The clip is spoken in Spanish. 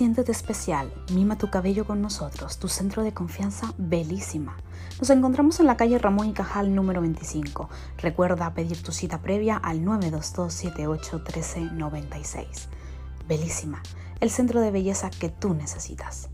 Siéntete especial, mima tu cabello con nosotros, tu centro de confianza belísima. Nos encontramos en la calle Ramón y Cajal número 25. Recuerda pedir tu cita previa al 922-781396. Belísima, el centro de belleza que tú necesitas.